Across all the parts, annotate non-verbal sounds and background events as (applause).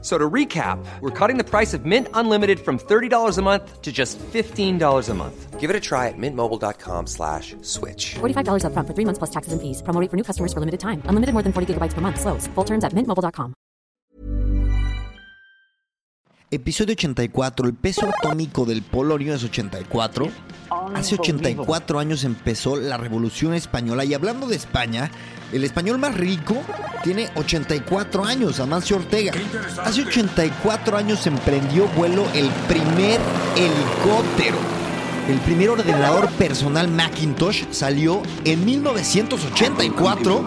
So to recap, we're cutting the price of Mint Unlimited from $30 a month to just $15 a month. Give it a try at mintmobile.com slash switch. $45 upfront for three months plus taxes and fees. Promo rate for new customers for limited time. Unlimited more than 40 gigabytes per month. Slows. Full terms at mintmobile.com. Episodio 84. El peso atómico del polonio es 84. Hace 84 años empezó la Revolución Española y hablando de España, el español más rico tiene 84 años, Amancio Ortega. Hace 84 años emprendió vuelo el primer helicóptero. El primer ordenador personal Macintosh salió en 1984.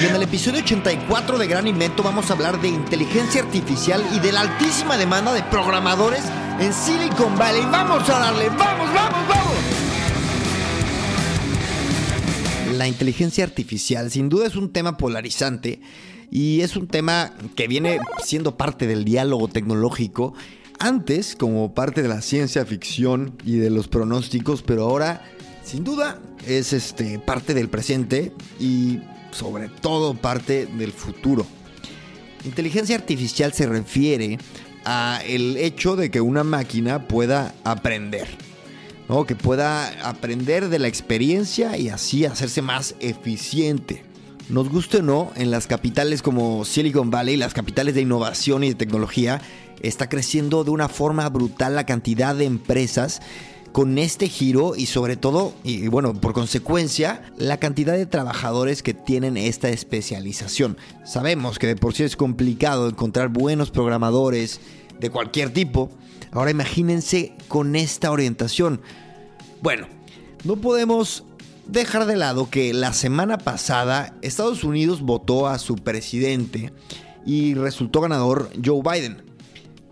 Y en el episodio 84 de Gran Invento vamos a hablar de inteligencia artificial y de la altísima demanda de programadores en Silicon Valley. Vamos a darle, vamos, vamos, vamos. La inteligencia artificial sin duda es un tema polarizante y es un tema que viene siendo parte del diálogo tecnológico antes como parte de la ciencia ficción y de los pronósticos, pero ahora sin duda es este, parte del presente y sobre todo parte del futuro. Inteligencia artificial se refiere a el hecho de que una máquina pueda aprender, que pueda aprender de la experiencia y así hacerse más eficiente. Nos guste o no, en las capitales como Silicon Valley, las capitales de innovación y de tecnología, está creciendo de una forma brutal la cantidad de empresas con este giro y sobre todo, y bueno, por consecuencia, la cantidad de trabajadores que tienen esta especialización. Sabemos que de por sí es complicado encontrar buenos programadores de cualquier tipo. Ahora imagínense con esta orientación. Bueno, no podemos dejar de lado que la semana pasada Estados Unidos votó a su presidente y resultó ganador Joe Biden.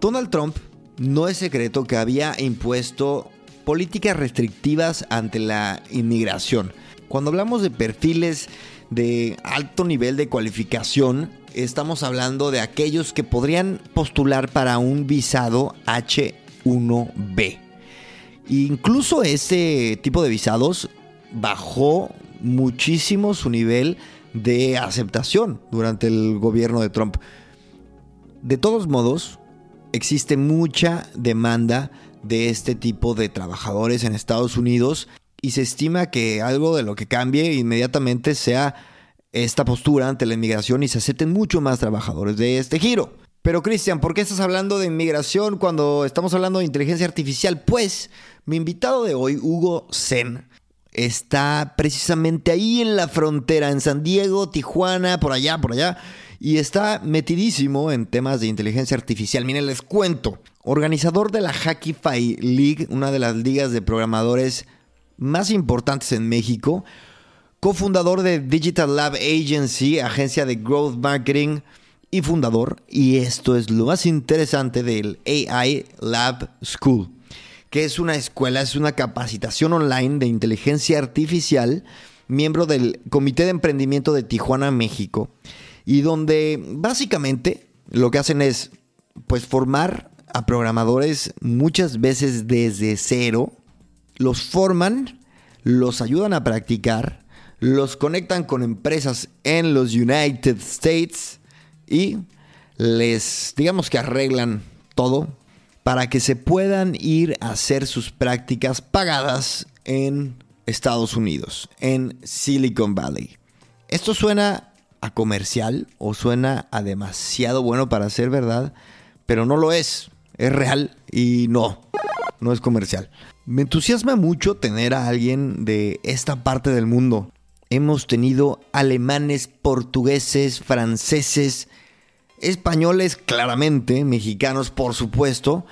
Donald Trump no es secreto que había impuesto políticas restrictivas ante la inmigración. Cuando hablamos de perfiles de alto nivel de cualificación, estamos hablando de aquellos que podrían postular para un visado H1B. Incluso ese tipo de visados bajó muchísimo su nivel de aceptación durante el gobierno de Trump. De todos modos, existe mucha demanda de este tipo de trabajadores en Estados Unidos y se estima que algo de lo que cambie inmediatamente sea esta postura ante la inmigración y se acepten mucho más trabajadores de este giro. Pero Cristian, ¿por qué estás hablando de inmigración cuando estamos hablando de inteligencia artificial? Pues mi invitado de hoy, Hugo Zen, está precisamente ahí en la frontera, en San Diego, Tijuana, por allá, por allá, y está metidísimo en temas de inteligencia artificial. Miren, les cuento, organizador de la Hackify League, una de las ligas de programadores más importantes en México, cofundador de Digital Lab Agency, agencia de growth marketing y fundador, y esto es lo más interesante del AI Lab School, que es una escuela, es una capacitación online de inteligencia artificial, miembro del Comité de Emprendimiento de Tijuana, México, y donde básicamente lo que hacen es pues formar a programadores muchas veces desde cero, los forman, los ayudan a practicar, los conectan con empresas en los United States y les, digamos que arreglan todo para que se puedan ir a hacer sus prácticas pagadas en Estados Unidos, en Silicon Valley. Esto suena a comercial o suena a demasiado bueno para ser verdad, pero no lo es. Es real y no, no es comercial. Me entusiasma mucho tener a alguien de esta parte del mundo. Hemos tenido alemanes, portugueses, franceses, españoles claramente, mexicanos por supuesto,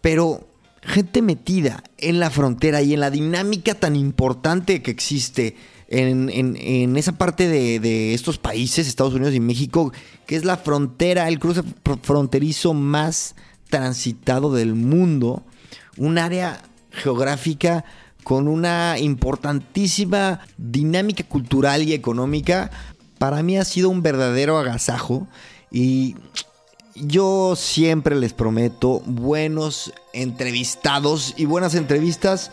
pero gente metida en la frontera y en la dinámica tan importante que existe en, esa parte de, de, estos países, Estados Unidos y México, que es la frontera, el cruce fronterizo más transitado del mundo, un área geográfica con una importantísima dinámica cultural y económica, para mí ha sido un verdadero agasajo y yo siempre les prometo buenos entrevistados y buenas entrevistas.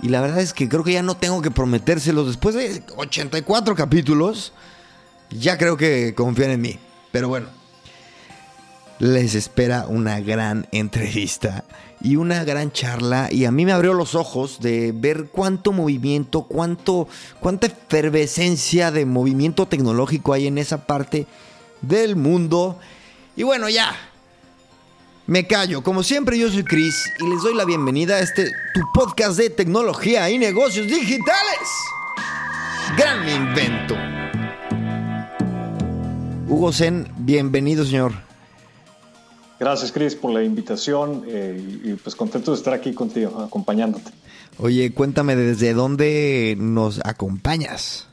Y la verdad es que creo que ya no tengo que prometérselos. Después de 84 capítulos, ya creo que confían en mí. Pero bueno, les espera una gran entrevista y una gran charla. Y a mí me abrió los ojos de ver cuánto movimiento, cuánto, cuánta efervescencia de movimiento tecnológico hay en esa parte del mundo. Y bueno, ya. Me callo. Como siempre, yo soy Chris y les doy la bienvenida a este tu podcast de tecnología y negocios digitales. Gran invento. Hugo Zen, bienvenido, señor. Gracias, Chris, por la invitación eh, y, y, pues contento de estar aquí contigo, acompañándote. Oye, cuéntame desde dónde nos acompañas.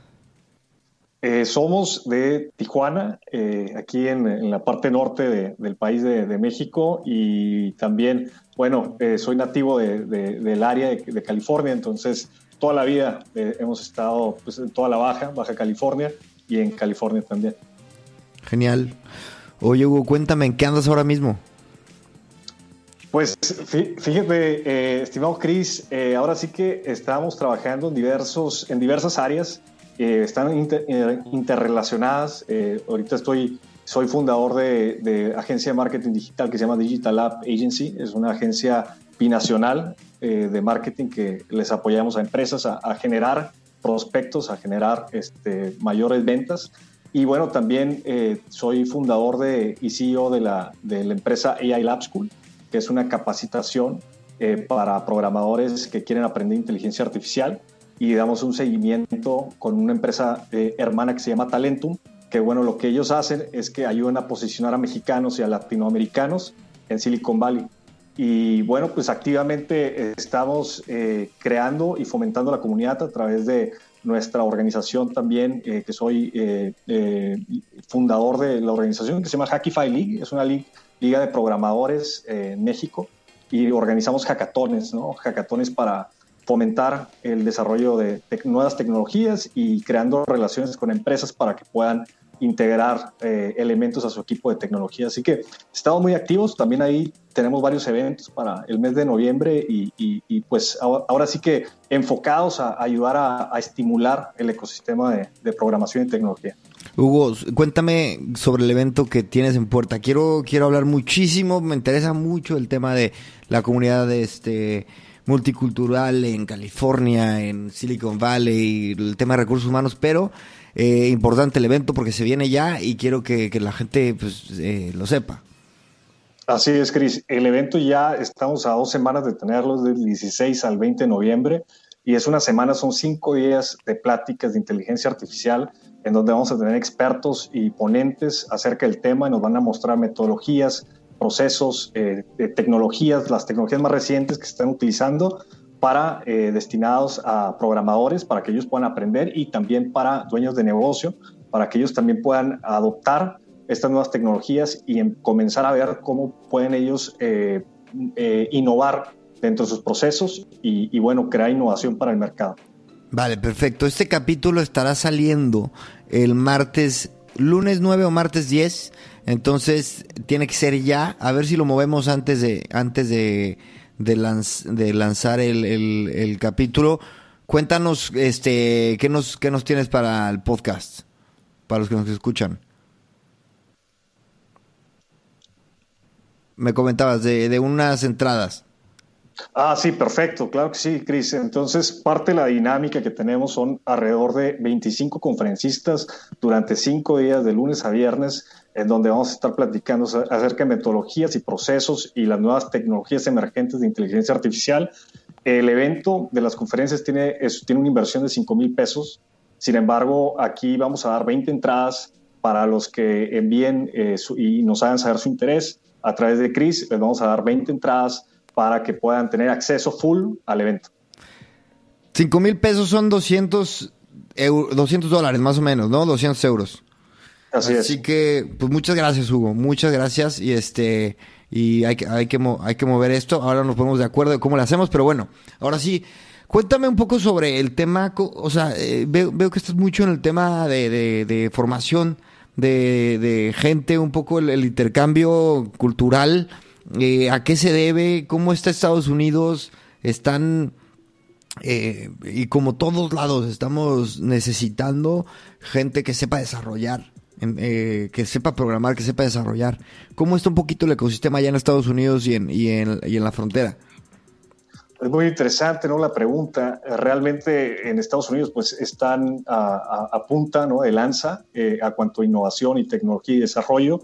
Eh, somos de Tijuana, eh, aquí en, en, la parte norte de, del país de, de, México y también, bueno, eh, soy nativo de, del área de, California, entonces toda la vida hemos estado pues, en toda la Baja, Baja California y en California también. Genial. Oye, Hugo, cuéntame, ¿en qué andas ahora mismo? Pues fíjate, eh, estimado Chris, ahora sí que estamos trabajando en, diversos, en diversas áreas, eh, están inter, interrelacionadas. ahorita estoy, soy fundador de, de, agencia de marketing digital que se llama Digital Lab Agency, es una agencia binacional de marketing que les apoyamos a empresas a, a generar prospectos, a generar este, mayores ventas. Y bueno, también eh, soy fundador de, y CEO de la, de la empresa AI Lab School, que es una capacitación eh, para programadores que quieren aprender inteligencia artificial. Y damos un seguimiento con una empresa eh, hermana que se llama Talentum, que bueno, lo que ellos hacen es que ayudan a posicionar a mexicanos y a latinoamericanos en Silicon Valley. Y bueno, pues activamente estamos creando y fomentando la comunidad a través de nuestra organización también, eh, que soy eh, eh, fundador de la organización que se llama Hackify League, es una liga, de programadores en México y organizamos hackatones, ¿no? hackatones para fomentar el desarrollo de nuevas tecnologías y creando relaciones con empresas para que puedan integrar eh, elementos a su equipo de tecnología. Así que estamos muy activos. También ahí tenemos varios eventos para el mes de noviembre y, y, y pues ahora, sí que enfocados a, ayudar a, a estimular el ecosistema de, de, programación y tecnología. Hugo, cuéntame sobre el evento que tienes en puerta. Quiero, quiero hablar muchísimo, me interesa mucho el tema de la comunidad de este multicultural en California, en Silicon Valley, el tema de recursos humanos, pero eh, importante el evento porque se viene ya y quiero que, la gente pues, eh, lo sepa. Así es, Cris. El evento ya estamos a dos semanas de tenerlo, del 16 al 20 de noviembre, y es una semana, son cinco días de pláticas de inteligencia artificial, en donde vamos a tener expertos y ponentes acerca del tema y nos van a mostrar metodologías, procesos, eh, tecnologías, las tecnologías más recientes que se están utilizando para eh, destinados a programadores, para que ellos puedan aprender y también para dueños de negocio, para que ellos también puedan adoptar estas nuevas tecnologías y en, comenzar a ver cómo pueden ellos eh, innovar dentro de sus procesos y, y, bueno, crear innovación para el mercado. Vale, perfecto. Este capítulo estará saliendo el martes, lunes 9 o martes 10, entonces tiene que ser ya, a ver si lo movemos antes de, antes de de, lanz, de lanzar el, capítulo. Cuéntanos, este, ¿qué nos, qué nos tienes para el podcast? Para los que nos escuchan. Me comentabas de, de unas entradas. Ah, sí, perfecto, claro que sí, Cris. Entonces, parte de la dinámica que tenemos son alrededor de 25 conferencistas durante cinco días, de lunes a viernes, donde vamos a estar platicando acerca de metodologías y procesos y las nuevas tecnologías emergentes de inteligencia artificial. El evento de las conferencias tiene, tiene una inversión de 5 mil pesos. Sin embargo, aquí vamos a dar 20 entradas para los que envíen eh, y nos hagan saber su interés. A través de Cris les vamos a dar 20 entradas para que puedan tener acceso full al evento. 5 mil pesos son 200, euro, 200 dólares más o menos, ¿no? 200 euros. Así, que, pues muchas gracias, Hugo. Muchas gracias. Y este, y hay hay que, hay que mover esto. Ahora nos ponemos de acuerdo de cómo lo hacemos, pero bueno, ahora sí, Cuéntame un poco sobre el tema, o sea, eh, veo, que estás mucho en el tema de, formación de, gente, un poco el, intercambio cultural, eh, a qué se debe, cómo está Estados Unidos, están, eh, y como todos lados, estamos necesitando gente que sepa desarrollar. Que sepa programar, que sepa desarrollar. ¿Cómo está un poquito el ecosistema allá en Estados Unidos y en, y en, y en la frontera? Es muy interesante, ¿no? La pregunta. Realmente en Estados Unidos, pues están a, punta, ¿no? De lanza eh, a cuanto a innovación y tecnología y desarrollo.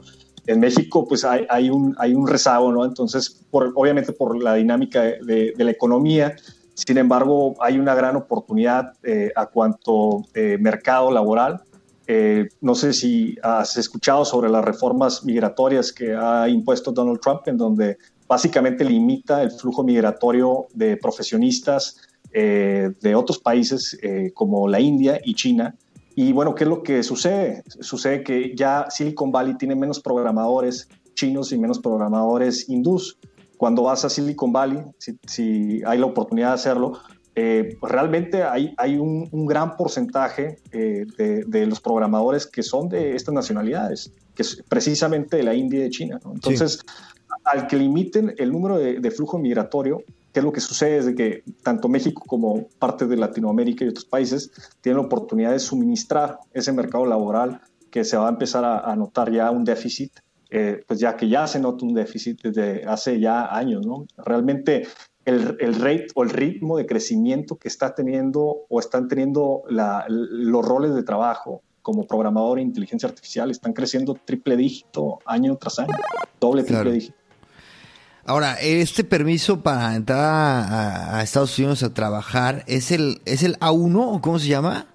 En México, pues hay, hay, un, hay un rezago, ¿no? Entonces, por, obviamente por la dinámica de, la economía, sin embargo, hay una gran oportunidad eh, a cuanto eh, mercado laboral. No sé si has escuchado sobre las reformas migratorias que ha impuesto Donald Trump, en donde básicamente limita el flujo migratorio de profesionistas eh, de otros países eh, como la India y China. Y bueno, ¿qué es lo que sucede? Sucede que ya Silicon Valley tiene menos programadores chinos y menos programadores hindús. Cuando vas a Silicon Valley, si, hay la oportunidad de hacerlo, eh, pues realmente hay, hay un, gran porcentaje de, los programadores que son de estas nacionalidades, que es precisamente de la India y de China. Entonces, al que limiten el número de, flujo migratorio, ¿qué es lo que sucede? Es de que tanto México como parte de Latinoamérica y otros países tienen la oportunidad de suministrar ese mercado laboral que se va a empezar a, notar ya un déficit, eh, pues ya que ya se nota un déficit desde hace ya años, ¿no? Realmente el, el rate o el ritmo de crecimiento que está teniendo o están teniendo los roles de trabajo como programador e inteligencia artificial están creciendo triple dígito año tras año, doble triple dígito. Ahora, este permiso para entrar a, Estados Unidos a trabajar, ¿es el, ¿es el A1 o cómo se llama?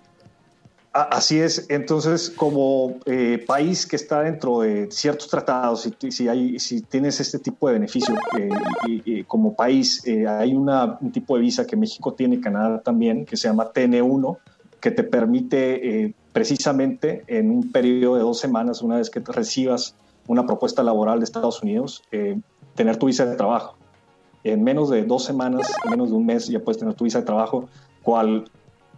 Así es, entonces como eh, país que está dentro de ciertos tratados, si, si, hay, tienes este tipo de beneficio eh, como país, eh, hay un tipo de visa que México tiene, Canadá también, que se llama TN1, que te permite precisamente en un periodo de dos semanas, una vez que recibas una propuesta laboral de Estados Unidos, tener tu visa de trabajo. En menos de dos semanas, en menos de un mes ya puedes tener tu visa de trabajo, cual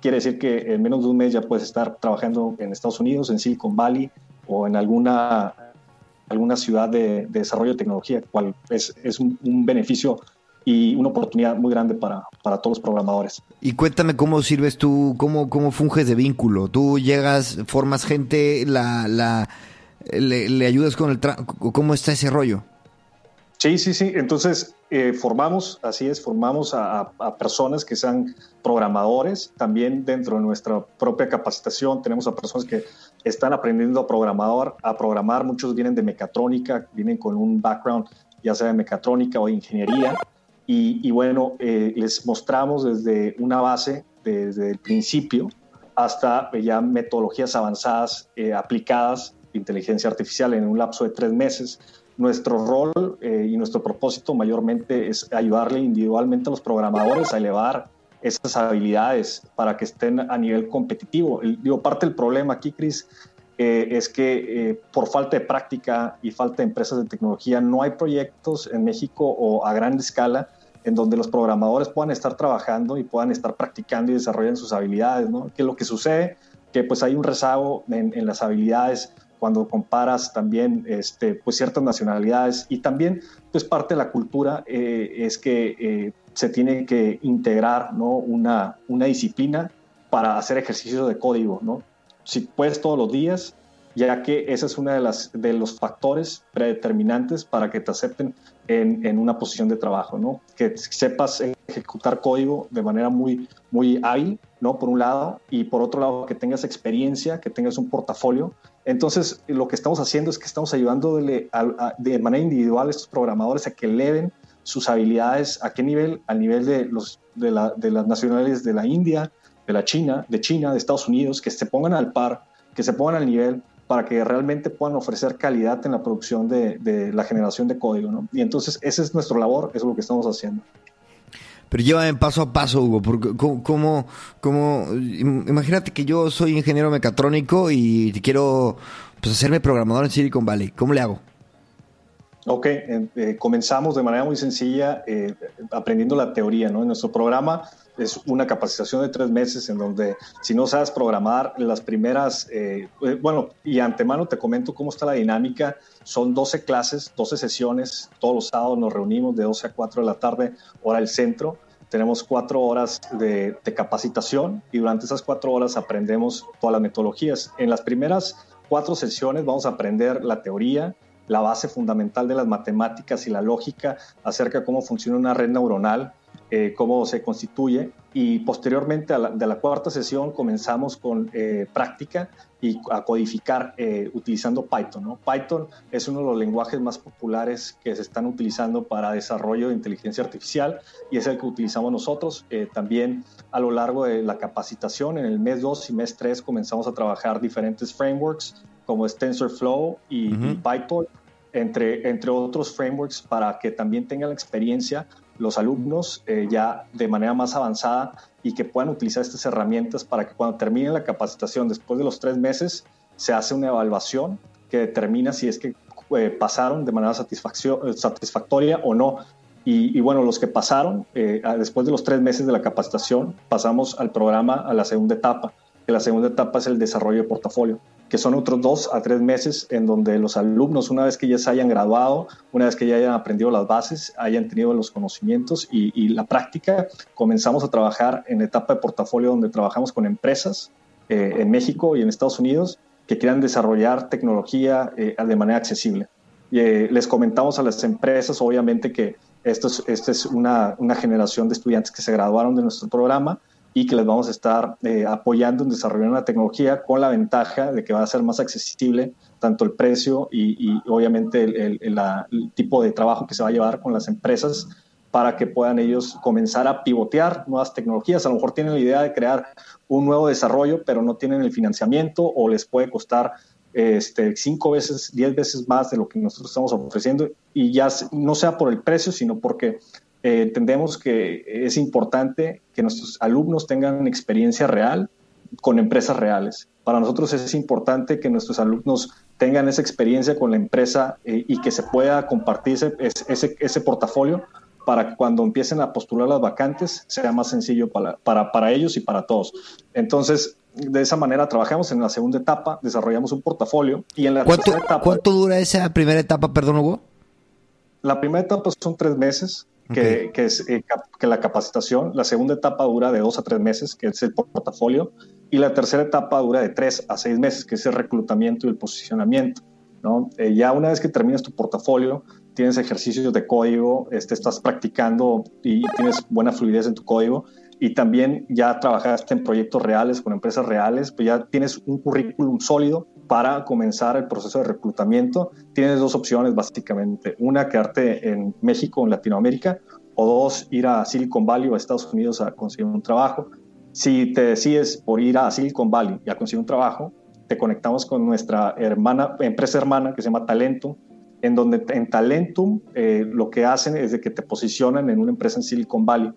quiere decir que en menos de un mes ya puedes estar trabajando en Estados Unidos, en Silicon Valley o en alguna, alguna ciudad de, desarrollo de tecnología, cual es, es un, beneficio y una oportunidad muy grande para, para, todos los programadores. Y cuéntame cómo sirves tú, cómo, cómo funges de vínculo. Tú llegas, formas gente, la, la, le, le ayudas con el... ¿Cómo está ese rollo? Sí, sí, sí. Entonces, eh, formamos, así es, formamos a, personas que sean programadores. También dentro de nuestra propia capacitación tenemos a personas que están aprendiendo a programar, a programar. Muchos vienen de mecatrónica, vienen con un background ya sea de mecatrónica o de ingeniería. Y, bueno, eh, les mostramos desde una base, desde el principio, hasta ya metodologías avanzadas eh, aplicadas de inteligencia artificial en un lapso de tres meses nuestro rol eh, y nuestro propósito mayormente es ayudarle individualmente a los programadores a elevar esas habilidades para que estén a nivel competitivo. digo, parte del problema aquí, Chris, eh, es que eh, por falta de práctica y falta de empresas de tecnología no hay proyectos en México o a gran escala en donde los programadores puedan estar trabajando y puedan estar practicando y desarrollando sus habilidades, ¿no? Que lo que sucede que pues hay un rezago en las habilidades cuando comparas también este, pues ciertas nacionalidades y también pues parte de la cultura eh, es que eh, se tiene que integrar ¿no? una, una disciplina para hacer ejercicio de código, ¿no? Si puedes todos los días, ya que ese es uno de, las, de los factores predeterminantes para que te acepten en, en, una posición de trabajo, ¿no? Que sepas ejecutar código de manera muy, muy hábil, ¿no? Por un lado, y por otro lado, que tengas experiencia, que tengas un portafolio entonces, lo que estamos haciendo es que estamos ayudando de manera individual a estos programadores a que eleven sus habilidades. ¿A qué nivel? Al nivel de, los, de, las nacionales de la India, de la China, de China, de Estados Unidos, que se pongan al par, que se pongan al nivel para que realmente puedan ofrecer calidad en la producción de, la generación de código. Y entonces, esa es nuestra labor, eso es lo que estamos haciendo. Pero llévame paso a paso, Hugo, porque como, como, imagínate que yo soy ingeniero mecatrónico y quiero pues, hacerme programador en Silicon Valley. ¿Cómo le hago? Ok, eh, comenzamos de manera muy sencilla eh, aprendiendo la teoría, ¿no? En nuestro programa es una capacitación de tres meses en donde si no sabes programar las primeras, eh, bueno, y antemano te comento cómo está la dinámica, son 12 clases, 12 sesiones, todos los sábados nos reunimos de 12 a 4 de la tarde, hora del centro, tenemos cuatro horas de, de capacitación y durante esas cuatro horas aprendemos todas las metodologías. En las primeras cuatro sesiones vamos a aprender la teoría, la base fundamental de las matemáticas y la lógica acerca de cómo funciona una red neuronal, eh, cómo se constituye. Y posteriormente a la, de la cuarta sesión comenzamos con eh, práctica y a codificar eh, utilizando Python. ¿no? Python es uno de los lenguajes más populares que se están utilizando para desarrollo de inteligencia artificial y es el que utilizamos nosotros. también a lo largo de la capacitación, en el mes 2 y mes 3 comenzamos a trabajar diferentes frameworks como es TensorFlow y, PyTorch, entre, entre otros frameworks para que también tengan la experiencia los alumnos eh, ya de manera más avanzada y que puedan utilizar estas herramientas para que cuando terminen la capacitación, después de los tres meses, se hace una evaluación que determina si es que eh, pasaron de manera satisfactoria o no. Y, bueno, los que pasaron, eh, después de los tres meses de la capacitación, pasamos al programa a la segunda etapa, que la segunda etapa es el desarrollo de portafolio que son otros dos a tres meses en donde los alumnos, una vez que ya se hayan graduado, una vez que ya hayan aprendido las bases, hayan tenido los conocimientos y, la práctica, comenzamos a trabajar en etapa de portafolio donde trabajamos con empresas eh, en México y en Estados Unidos que quieran desarrollar tecnología eh, de manera accesible. Y, eh, les comentamos a las empresas, obviamente, que esto es, esta es una, una generación de estudiantes que se graduaron de nuestro programa, y que les vamos a estar eh, apoyando en desarrollar una tecnología con la ventaja de que va a ser más accesible tanto el precio y, obviamente el, tipo de trabajo que se va a llevar con las empresas para que puedan ellos comenzar a pivotear nuevas tecnologías. A lo mejor tienen la idea de crear un nuevo desarrollo, pero no tienen el financiamiento o les puede costar este, cinco veces, diez veces más de lo que nosotros estamos ofreciendo y ya no sea por el precio, sino porque eh, entendemos que es importante que nuestros alumnos tengan experiencia real con empresas reales. Para nosotros es importante que nuestros alumnos tengan esa experiencia con la empresa eh, y que se pueda compartir ese, ese, portafolio para que cuando empiecen a postular las vacantes sea más sencillo para, para, para ellos y para todos. Entonces, de esa manera trabajamos en la segunda etapa, desarrollamos un portafolio y en la ¿Cuánto, etapa... ¿Cuánto dura esa primera etapa, perdón, Hugo? La primera etapa son tres meses que, es eh, la capacitación. La segunda etapa dura de dos a tres meses, que es el portafolio. Y la tercera etapa dura de tres a seis meses, que es el reclutamiento y el posicionamiento. ¿no? Eh, ya una vez que terminas tu portafolio, tienes ejercicios de código, este, estás practicando y tienes buena fluidez en tu código y también ya trabajaste en proyectos reales con empresas reales, pues ya tienes un currículum sólido para comenzar el proceso de reclutamiento. Tienes dos opciones básicamente, una quedarte en México en Latinoamérica o dos ir a Silicon Valley o a Estados Unidos a conseguir un trabajo. Si te decides por ir a Silicon Valley y a conseguir un trabajo, te conectamos con nuestra hermana, empresa hermana que se llama Talentum, en donde en Talentum eh, lo que hacen es de que te posicionan en una empresa en Silicon Valley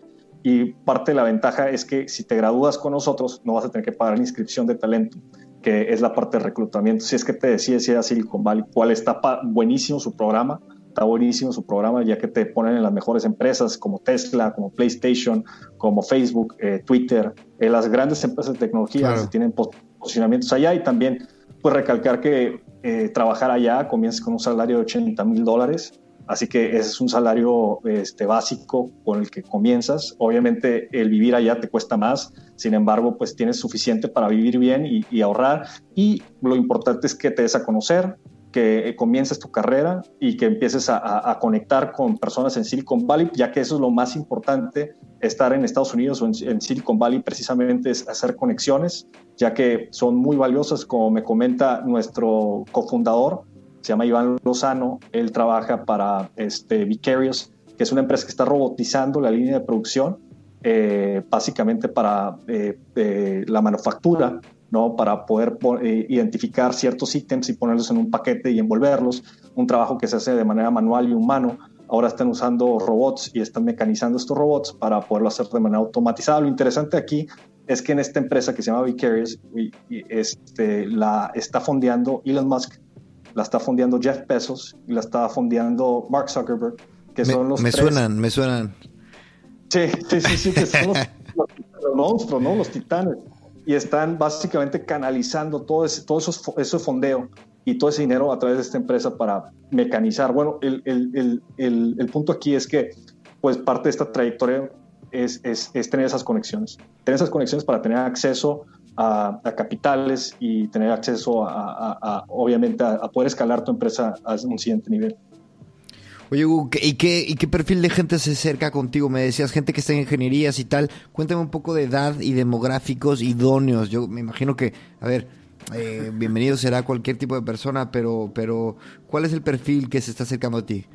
y parte de la ventaja es que si te gradúas con nosotros no vas a tener que pagar la inscripción de talento, que es la parte de reclutamiento. Si es que te decides ir a Silicon Valley, cuál está buenísimo su programa, está buenísimo su programa ya que te ponen en las mejores empresas como Tesla, como PlayStation, como Facebook, eh, Twitter, eh, las grandes empresas de tecnología que tienen posicionamientos allá y también pues recalcar que eh, trabajar allá comienza con un salario de 80 mil dólares Así que ese es un salario este, básico con el que comienzas. Obviamente el vivir allá te cuesta más, sin embargo, pues tienes suficiente para vivir bien y, ahorrar. Y lo importante es que te des a conocer, que comiences tu carrera y que empieces a, conectar con personas en Silicon Valley, ya que eso es lo más importante, estar en Estados Unidos o en, Silicon Valley precisamente es hacer conexiones, ya que son muy valiosas, como me comenta nuestro cofundador, se llama Iván Lozano, él trabaja para este, Vicarious, que es una empresa que está robotizando la línea de producción, eh, básicamente para eh, eh, la manufactura, ¿no? para poder identificar ciertos ítems y ponerlos en un paquete y envolverlos, un trabajo que se hace de manera manual y humano. Ahora están usando robots y están mecanizando estos robots para poderlo hacer de manera automatizada. Lo interesante aquí es que en esta empresa que se llama Vicarious, este, la está fondeando Elon Musk, la está fondeando Jeff Bezos y la está fondeando Mark Zuckerberg, que me, son los me tres- suenan, me suenan. Sí, sí, sí, sí, que son los, (laughs) los monstruos, ¿no? Los titanes. Y están básicamente canalizando todo ese, todo esos, ese fondeo y todo ese dinero a través de esta empresa para mecanizar. Bueno, el, el, el, el, el punto aquí es que, pues, parte de esta trayectoria es, es, es tener esas conexiones. Tener esas conexiones para tener acceso a, a capitales y tener acceso a, obviamente, a, poder escalar tu empresa a un siguiente nivel. Oye, Hugo, ¿qué- ¿y qué, ¿y qué perfil de gente se acerca contigo? Me decías gente que está en ingenierías y tal. Cuéntame un poco de edad y demográficos idóneos. Yo me imagino que, a ver, eh, bienvenido será cualquier tipo de persona, pero, pero ¿cuál es el perfil que se está acercando a ti?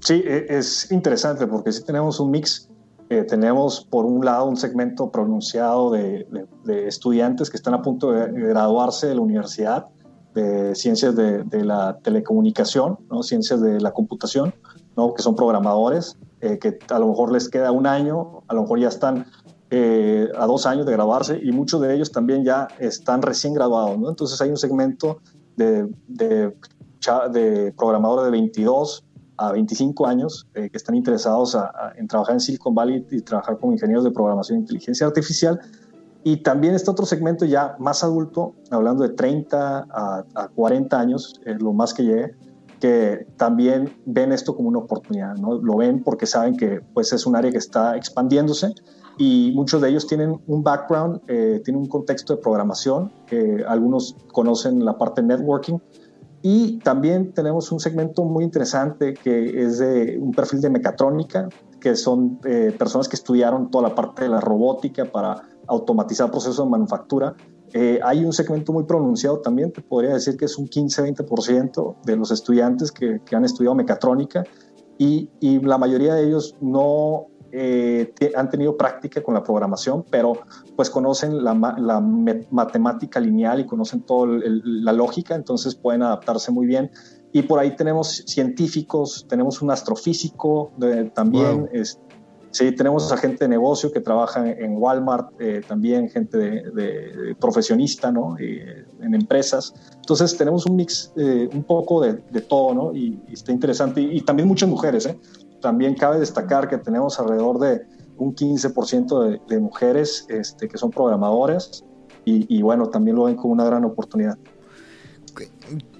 Sí, e- es interesante porque sí tenemos un mix. Eh, tenemos por un lado un segmento pronunciado de, de- de estudiantes que están a punto de graduarse de la universidad de ciencias de, de la telecomunicación, ¿no? ciencias de la computación, ¿no? que son programadores, eh, que a lo mejor les queda un año, a lo mejor ya están eh, a dos años de graduarse y muchos de ellos también ya están recién graduados. ¿no? Entonces hay un segmento de, de, de programadores de 22 a 25 años eh, que están interesados a- a- en trabajar en Silicon Valley y trabajar como ingenieros de programación e inteligencia artificial. Y también está otro segmento ya más adulto, hablando de 30 a, a 40 años, es lo más que llegue, que también ven esto como una oportunidad, ¿no? Lo ven porque saben que pues, es un área que está expandiéndose y muchos de ellos tienen un background, eh, tienen un contexto de programación, que algunos conocen la parte networking, y también tenemos un segmento muy interesante que es de un perfil de mecatrónica, que son eh, personas que estudiaron toda la parte de la robótica para automatizar procesos de manufactura. Eh, hay un segmento muy pronunciado también, te podría decir que es un 15-20% de los estudiantes que, que, han estudiado mecatrónica y, y, la mayoría de ellos no eh, han tenido práctica con la programación, pero pues conocen la, la matemática lineal y conocen toda la lógica, entonces pueden adaptarse muy bien. Y por ahí tenemos científicos, tenemos un astrofísico de, también, wow. es, sí, tenemos a gente de negocio que trabaja en Walmart, eh, también gente de, de profesionista, ¿no? Eh, en empresas. Entonces tenemos un mix eh, un poco de, de todo, ¿no? Y, y, está interesante. Y, y también muchas mujeres, ¿eh? También cabe destacar que tenemos alrededor de un 15% de, de, mujeres este, que son programadoras y, y, bueno, también lo ven como una gran oportunidad.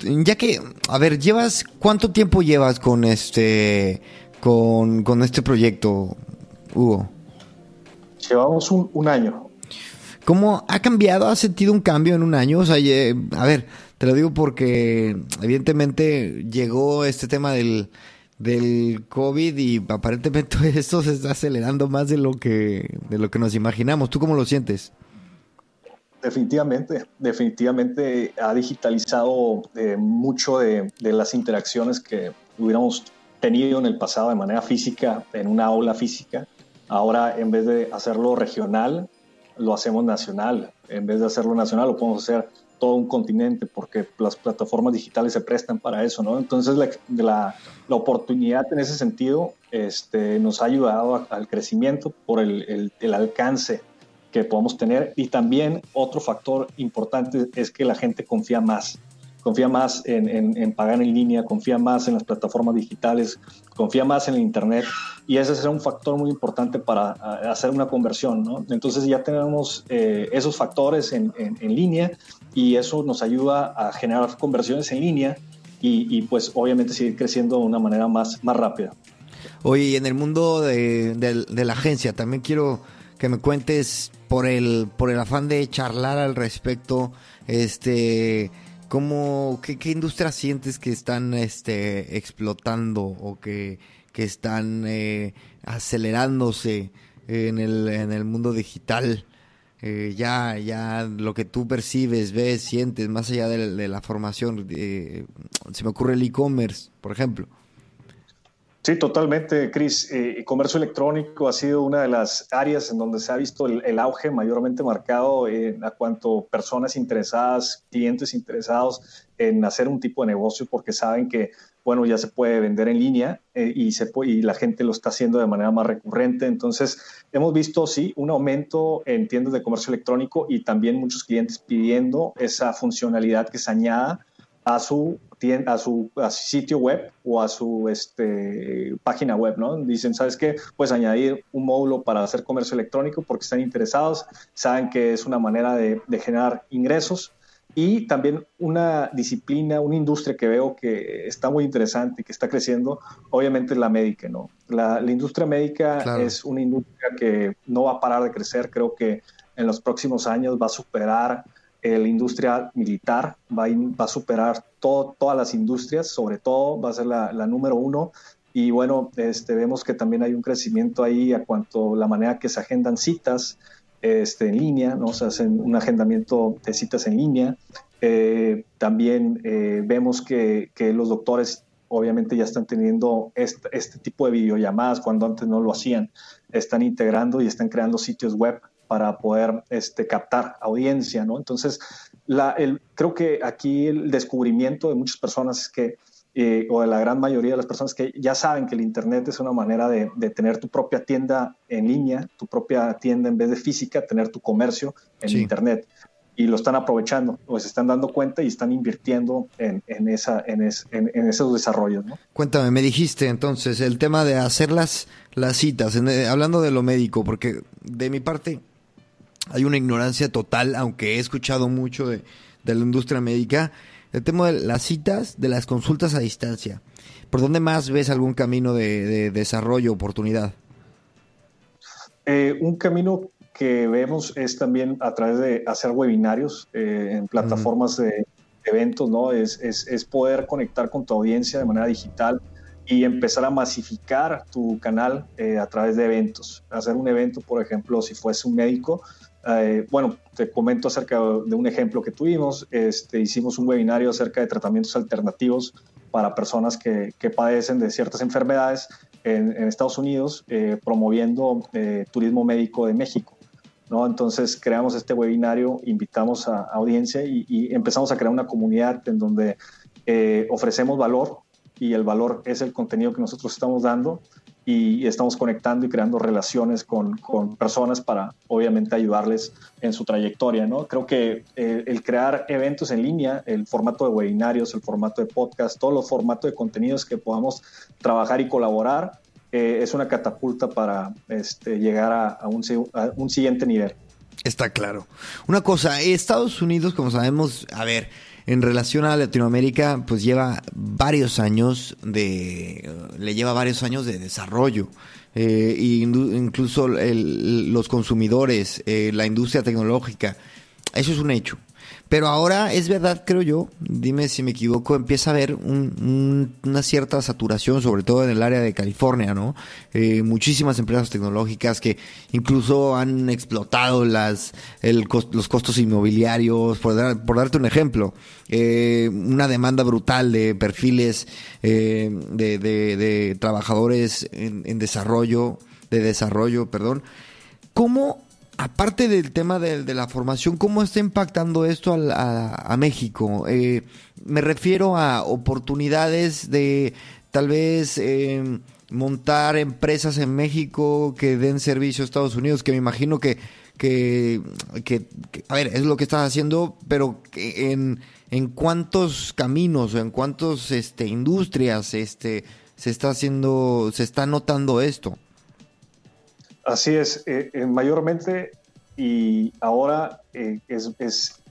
Ya que, a ver, llevas, ¿cuánto tiempo llevas con este, con, con este proyecto, Hugo? Llevamos un, un, año. ¿Cómo ha cambiado? ¿Ha sentido un cambio en un año? O sea, a ver, te lo digo porque evidentemente llegó este tema del, del COVID y aparentemente (laughs) esto se está acelerando más de lo que, de lo que nos imaginamos. ¿Tú cómo lo sientes? Definitivamente, definitivamente ha digitalizado eh, mucho de, de, las interacciones que hubiéramos tenido en el pasado de manera física, en una aula física. Ahora, en vez de hacerlo regional, lo hacemos nacional. En vez de hacerlo nacional, lo podemos hacer todo un continente, porque las plataformas digitales se prestan para eso, ¿no? Entonces, la, la, la oportunidad en ese sentido este, nos ha ayudado a, al crecimiento por el, el, el alcance que podamos tener. Y también otro factor importante es que la gente confía más. Confía más en, en, en, pagar en línea, confía más en las plataformas digitales, confía más en el Internet. Y ese será un factor muy importante para hacer una conversión. ¿no? Entonces ya tenemos eh, esos factores en, en, línea y eso nos ayuda a generar conversiones en línea y, y pues obviamente seguir creciendo de una manera más, más rápida. Oye, en el mundo de, de, de la agencia también quiero que me cuentes por el por el afán de charlar al respecto este cómo qué, qué industrias sientes que están este explotando o que, que están eh, acelerándose en el en el mundo digital eh, ya ya lo que tú percibes ves sientes más allá de, de la formación eh, se me ocurre el e-commerce por ejemplo Sí, totalmente, Cris. Eh, comercio electrónico ha sido una de las áreas en donde se ha visto el, el auge mayormente marcado en a cuanto personas interesadas, clientes interesados en hacer un tipo de negocio porque saben que, bueno, ya se puede vender en línea eh, y, se puede, y la gente lo está haciendo de manera más recurrente. Entonces, hemos visto, sí, un aumento en tiendas de comercio electrónico y también muchos clientes pidiendo esa funcionalidad que se añada a su, a su, sitio web o a su este, página web, ¿no? Dicen, ¿sabes qué? Pues añadir un módulo para hacer comercio electrónico porque están interesados, saben que es una manera de, generar ingresos y también una disciplina, una industria que veo que está muy interesante, que está creciendo, obviamente es la médica, ¿no? La, industria médica es una industria que no va a parar de crecer, creo que en los próximos años va a superar la industria militar va a, superar todas las industrias, sobre todo va a ser la, número uno. Y bueno, este, vemos que también hay un crecimiento ahí a cuanto la manera que se agendan citas este, en línea, ¿no? se hacen un agendamiento de citas en línea. Eh, también eh, vemos que, que, los doctores obviamente ya están teniendo este, este tipo de videollamadas cuando antes no lo hacían. Están integrando y están creando sitios web para poder este, captar audiencia, ¿no? Entonces, la, el, creo que aquí el descubrimiento de muchas personas es que, eh, o de la gran mayoría de las personas que ya saben que el Internet es una manera de, tener tu propia tienda en línea, tu propia tienda en vez de física, tener tu comercio en Internet. Y lo están aprovechando, o se están dando cuenta y están invirtiendo en, en esa, en, en, esos desarrollos. ¿no? Cuéntame, me dijiste entonces el tema de hacer las, las citas, eh, hablando de lo médico, porque de mi parte hay una ignorancia total, aunque he escuchado mucho de, la industria médica, el tema de las citas, de las consultas a distancia. ¿Por dónde más ves algún camino de, desarrollo, oportunidad? Eh, un camino que vemos es también a través de hacer webinarios eh, en plataformas de eventos, ¿no? Es, es, poder conectar con tu audiencia de manera digital y empezar a masificar tu canal eh, a través de eventos. Hacer un evento, por ejemplo, si fuese un médico, eh, bueno, te comento acerca de un ejemplo que tuvimos. Este, hicimos un webinario acerca de tratamientos alternativos para personas que, padecen de ciertas enfermedades en, Estados Unidos, eh, promoviendo eh, turismo médico de México. ¿no? Entonces creamos este webinario, invitamos a, audiencia y, y, empezamos a crear una comunidad en donde ofrecemos valor y el valor es el contenido que nosotros estamos dando y estamos conectando y creando relaciones con, con personas para obviamente ayudarles en su trayectoria. ¿no? Creo que eh, el crear eventos en línea, el formato de webinarios, el formato de podcast, todos los formatos de contenidos que podamos trabajar y colaborar, eh, es una catapulta para este, llegar a, un, a un siguiente nivel. Está claro. Una cosa, Estados Unidos, como sabemos, a ver, en relación a Latinoamérica, pues lleva varios años de, le lleva varios años de desarrollo. Eh, incluso los consumidores, eh, la industria tecnológica, eso es un hecho. Pero ahora es verdad, creo yo, dime si me equivoco, empieza a haber una cierta saturación, sobre todo en el área de California, ¿no? Eh, muchísimas empresas tecnológicas que incluso han explotado las, los costos inmobiliarios, por, darte un ejemplo. Eh, una demanda brutal de perfiles eh, de, trabajadores en, en desarrollo, de desarrollo, perdón. ¿Cómo aparte del tema de, la formación, ¿cómo está impactando esto a, México? Eh, me refiero a oportunidades de tal vez em, montar empresas en México que den servicio a Estados Unidos, que me imagino que, que, a ver, es lo que estás haciendo, pero en, en cuántos caminos o en cuántas este, industrias este, se está haciendo, se está notando esto. Así es, eh, eh, mayormente y ahora eh, es,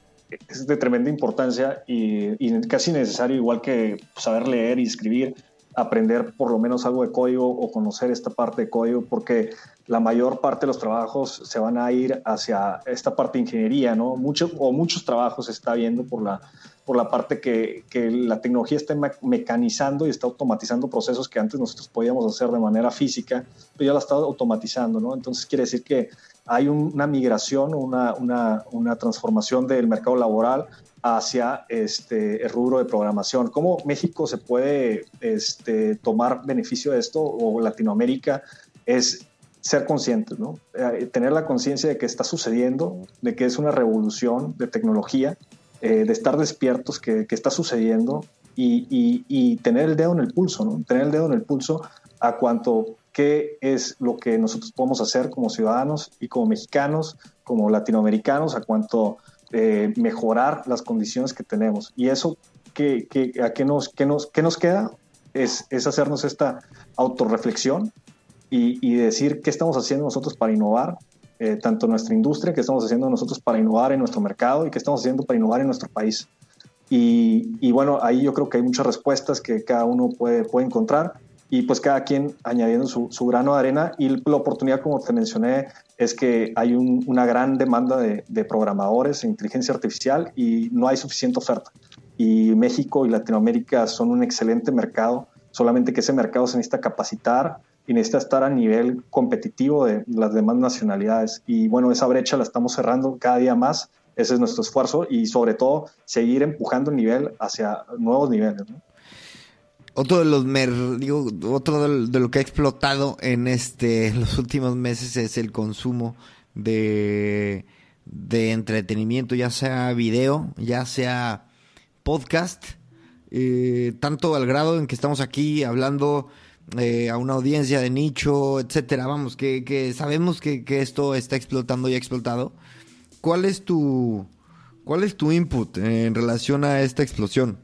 de tremenda importancia y, casi necesario, igual que saber leer y escribir, aprender por lo menos algo de código o conocer esta parte de código, porque la mayor parte de los trabajos se van a ir hacia esta parte de ingeniería, ¿no? Muchos o muchos trabajos se está viendo por la, por la parte que, que, la tecnología está mecanizando y está automatizando procesos que antes nosotros podíamos hacer de manera física, pero ya la está automatizando, ¿no? Entonces quiere decir que hay una migración, una, una, una, transformación del mercado laboral hacia este, el rubro de programación. ¿Cómo México se puede este, tomar beneficio de esto o Latinoamérica? Es ser conscientes, ¿no? Eh, tener la conciencia de que está sucediendo, de que es una revolución de tecnología eh, de estar despiertos que, está sucediendo y, tener el dedo en el pulso, ¿no? Tener el dedo en el pulso a cuanto qué es lo que nosotros podemos hacer como ciudadanos y como mexicanos, como latinoamericanos, a cuanto eh, mejorar las condiciones que tenemos. Y eso ¿qué, qué, a qué, nos, qué, nos, qué nos queda? Es, es hacernos esta autorreflexión y, y decir qué estamos haciendo nosotros para innovar, eh, tanto nuestra industria, qué estamos haciendo nosotros para innovar en nuestro mercado y qué estamos haciendo para innovar en nuestro país. Y, bueno, ahí yo creo que hay muchas respuestas que cada uno puede, puede encontrar y pues cada quien añadiendo su, su, grano de arena y la oportunidad, como te mencioné, es que hay un, una gran demanda de, de, programadores en inteligencia artificial y no hay suficiente oferta. Y México y Latinoamérica son un excelente mercado, solamente que ese mercado se necesita capacitar y necesita estar a nivel competitivo de las demás nacionalidades. Y bueno, esa brecha la estamos cerrando cada día más ese es nuestro esfuerzo y sobre todo seguir empujando el nivel hacia nuevos niveles. Otro de los digo, otro de lo que ha explotado en este los últimos meses es el consumo de, de entretenimiento, ya sea video, ya sea podcast, eh, tanto al grado en que estamos aquí hablando eh, a una audiencia de nicho, etcétera. Vamos, que, que sabemos que, que, esto está explotando y ha explotado. ¿Cuál es tu cuál es tu input en relación a esta explosión?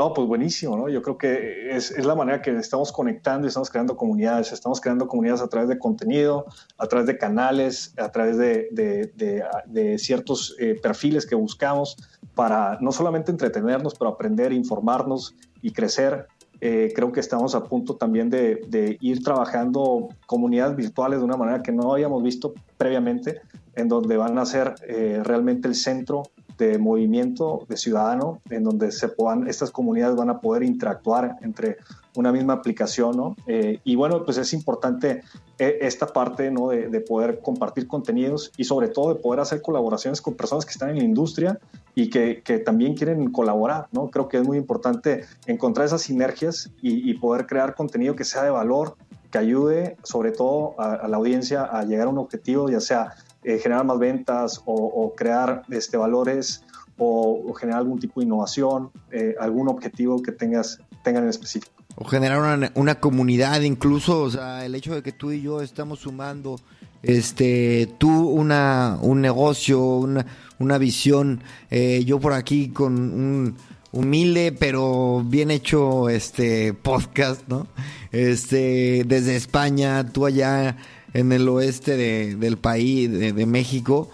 No, pues buenísimo, ¿no? Yo creo que es, la manera que estamos conectando y estamos creando comunidades. Estamos creando comunidades a través de contenido, a través de canales, a través de, de, de, de ciertos eh, perfiles que buscamos para no solamente entretenernos, pero aprender, informarnos y crecer eh, creo que estamos a punto también de, ir trabajando comunidades virtuales de una manera que no habíamos visto previamente, en donde van a ser eh, realmente el centro de movimiento de ciudadano, en donde se puedan, estas comunidades van a poder interactuar entre una misma aplicación, ¿no? Eh, y bueno, pues es importante eh, esta parte, ¿no? De, de, poder compartir contenidos y sobre todo de poder hacer colaboraciones con personas que están en la industria y que, que también quieren colaborar, ¿no? Creo que es muy importante encontrar esas sinergias y, y poder crear contenido que sea de valor, que ayude sobre todo a, a la audiencia a llegar a un objetivo, ya sea eh, generar más ventas o, crear este, valores o, o, generar algún tipo de innovación, eh, algún objetivo que tengas, tengan en específico. O generar una, una, comunidad, incluso, o sea, el hecho de que tú y yo estamos sumando, este, tú una, un negocio, una, una visión, eh, yo por aquí con un humilde pero bien hecho este podcast, ¿no? Este, desde España, tú allá en el oeste de, del país, de, de, México,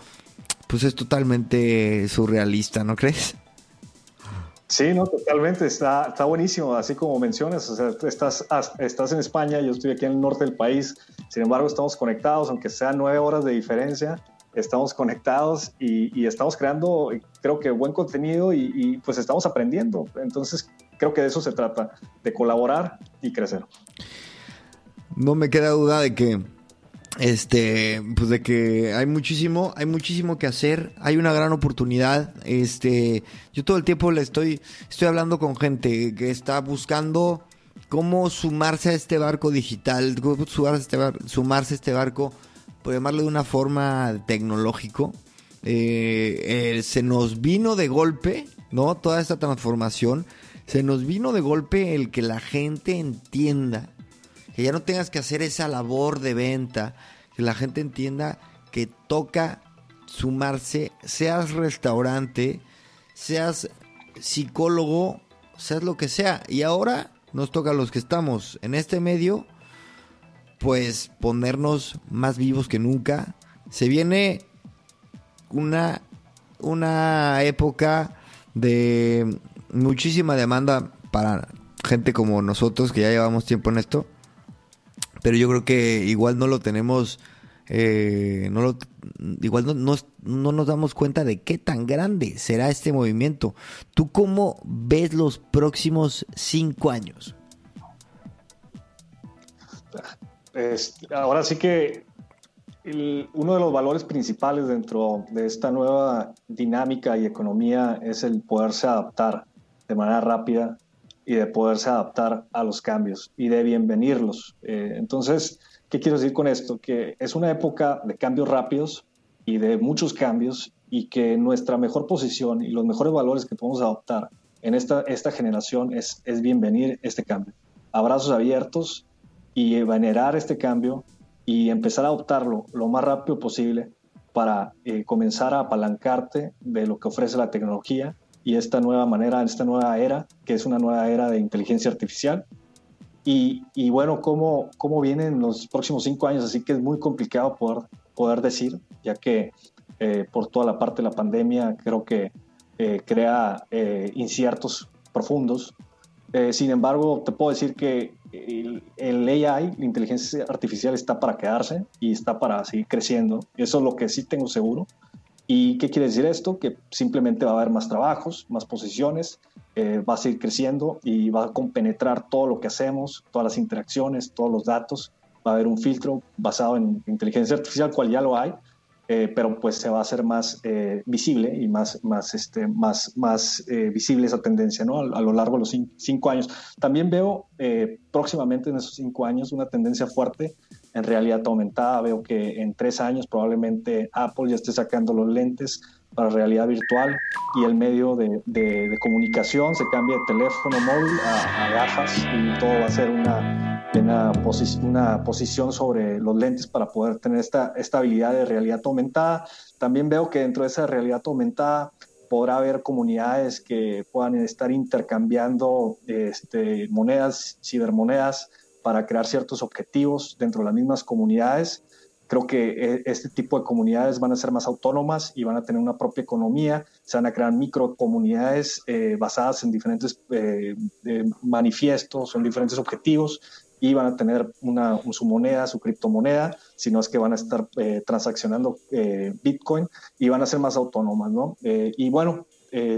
pues es totalmente surrealista, ¿no crees? Sí, no, totalmente, está, está buenísimo, así como mencionas, o sea, estás, estás en España, yo estoy aquí en el norte del país, sin embargo estamos conectados, aunque sean nueve horas de diferencia, estamos conectados y, y estamos creando, creo que buen contenido y, y pues estamos aprendiendo, entonces creo que de eso se trata, de colaborar y crecer. No me queda duda de que este pues de que hay muchísimo hay muchísimo que hacer hay una gran oportunidad este yo todo el tiempo le estoy estoy hablando con gente que está buscando cómo sumarse a este barco digital cómo sumarse a este, bar, sumarse a este barco por llamarlo de una forma tecnológico. Eh, eh, se nos vino de golpe no toda esta transformación. Se nos vino de golpe el que la gente entienda que ya no tengas que hacer esa labor de venta, que la gente entienda que toca sumarse, seas restaurante, seas psicólogo, seas lo que sea. Y ahora nos toca a los que estamos en este medio, pues ponernos más vivos que nunca. Se viene una, una época de muchísima demanda para gente como nosotros que ya llevamos tiempo en esto pero yo creo que igual no lo tenemos, eh, no lo, igual no, no, no, nos damos cuenta de qué tan grande será este movimiento. ¿Tú cómo ves los próximos cinco años? Es, ahora sí que uno de los valores principales dentro de esta nueva dinámica y economía es el poderse adaptar de manera rápida y de poderse adaptar a los cambios y de bienvenirlos. Eh, entonces, ¿qué quiero decir con esto? Que es una época de cambios rápidos y de muchos cambios y que nuestra mejor posición y los mejores valores que podemos adoptar en esta, esta generación es, es bienvenir este cambio. Abrazos abiertos y venerar este cambio y empezar a adoptarlo lo más rápido posible para eh, comenzar a apalancarte de lo que ofrece la tecnología y esta nueva manera, esta nueva era, que es una nueva era de inteligencia artificial. Y, y bueno, cómo, cómo vienen los próximos cinco años, así que es muy complicado poder, poder decir, ya que eh, por toda la parte de la pandemia creo que eh, crea eh, inciertos profundos. sin embargo, te puedo decir que el, el, AI, la inteligencia artificial, está para quedarse y está para seguir creciendo. Eso es lo que sí tengo seguro. ¿Y qué quiere decir esto? Que simplemente va a haber más trabajos, más posiciones, va a seguir creciendo y va a compenetrar todo lo que hacemos, todas las interacciones, todos los datos. Va a haber un filtro basado en inteligencia artificial, cual ya lo hay, eh, pero pues se va a hacer más eh, visible y más, más, este, más, más eh, visible esa tendencia ¿no? a, lo largo de los cinco, años. También veo próximamente en esos cinco años una tendencia fuerte en realidad aumentada. Veo que en tres años probablemente Apple ya esté sacando los lentes para realidad virtual y el medio de, de, comunicación se cambia de teléfono móvil a, a gafas y todo va a ser una una, una posición sobre los lentes para poder tener esta, esta habilidad de realidad aumentada. También veo que dentro de esa realidad aumentada podrá haber comunidades que puedan estar intercambiando este, monedas, cibermonedas, para crear ciertos objetivos dentro de las mismas comunidades. Creo que e, este tipo de comunidades van a ser más autónomas y van a tener una propia economía. Se van a crear microcomunidades eh, basadas en diferentes eh, eh, manifiestos, en diferentes objetivos y van a tener una, su moneda, su criptomoneda, sino es que van a estar eh, transaccionando eh, Bitcoin y van a ser más autónomas, ¿no? Eh, y bueno,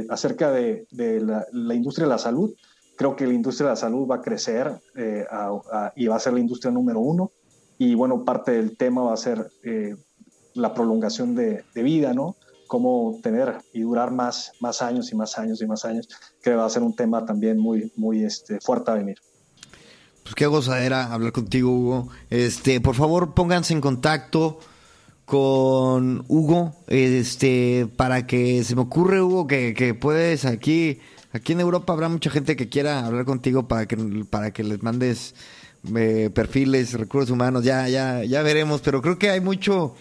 acerca de, la, industria de la salud, creo que la industria de la salud va a crecer y va a ser la industria número uno. Y bueno, parte del tema va a ser la prolongación de, vida, ¿no? Cómo tener y durar más, más años y más años y más años, que va a ser un tema también muy, muy este, fuerte a venir. Pues qué gozadera hablar contigo, Hugo. Este, por favor, pónganse en contacto con Hugo, este, para que se me ocurre, Hugo, que, puedes aquí, aquí en Europa habrá mucha gente que quiera hablar contigo para que, para que les mandes eh, perfiles, recursos humanos, ya, ya, ya veremos, pero creo que hay mucho,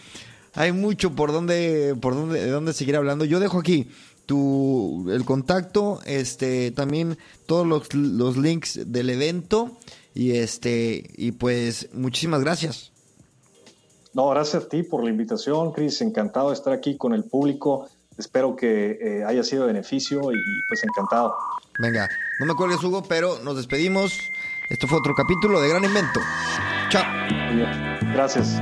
hay mucho por dónde, por dónde, de dónde seguir hablando. Yo dejo aquí tu, el contacto, este, también todos los, los links del evento y este, y pues muchísimas gracias. No, gracias a ti por la invitación, Cris. Encantado de estar aquí con el público. Espero que eh, haya sido de beneficio y pues encantado. Venga, no me cuelgues, Hugo, pero nos despedimos. Esto fue otro capítulo de Gran Invento. Chao. Gracias.